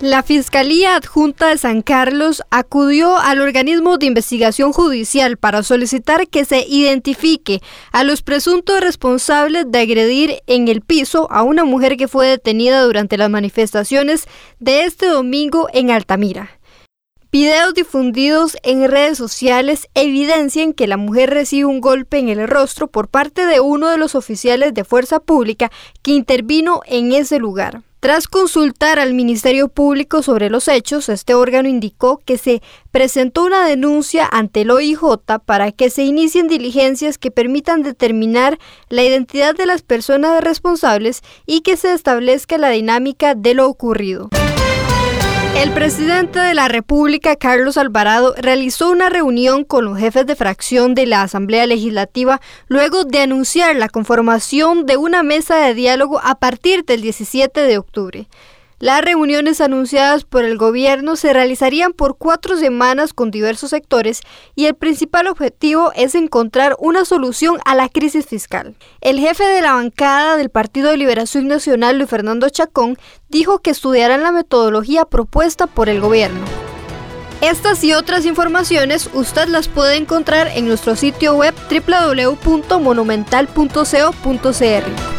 La Fiscalía Adjunta de San Carlos acudió al organismo de investigación judicial para solicitar que se identifique a los presuntos responsables de agredir en el piso a una mujer que fue detenida durante las manifestaciones de este domingo en Altamira. Videos difundidos en redes sociales evidencian que la mujer recibe un golpe en el rostro por parte de uno de los oficiales de fuerza pública que intervino en ese lugar. Tras consultar al Ministerio Público sobre los hechos, este órgano indicó que se presentó una denuncia ante el OIJ para que se inicien diligencias que permitan determinar la identidad de las personas responsables y que se establezca la dinámica de lo ocurrido. El presidente de la República, Carlos Alvarado, realizó una reunión con los jefes de fracción de la Asamblea Legislativa luego de anunciar la conformación de una mesa de diálogo a partir del 17 de octubre. Las reuniones anunciadas por el gobierno se realizarían por cuatro semanas con diversos sectores y el principal objetivo es encontrar una solución a la crisis fiscal. El jefe de la bancada del Partido de Liberación Nacional, Luis Fernando Chacón, dijo que estudiarán la metodología propuesta por el gobierno. Estas y otras informaciones usted las puede encontrar en nuestro sitio web www.monumental.co.cr.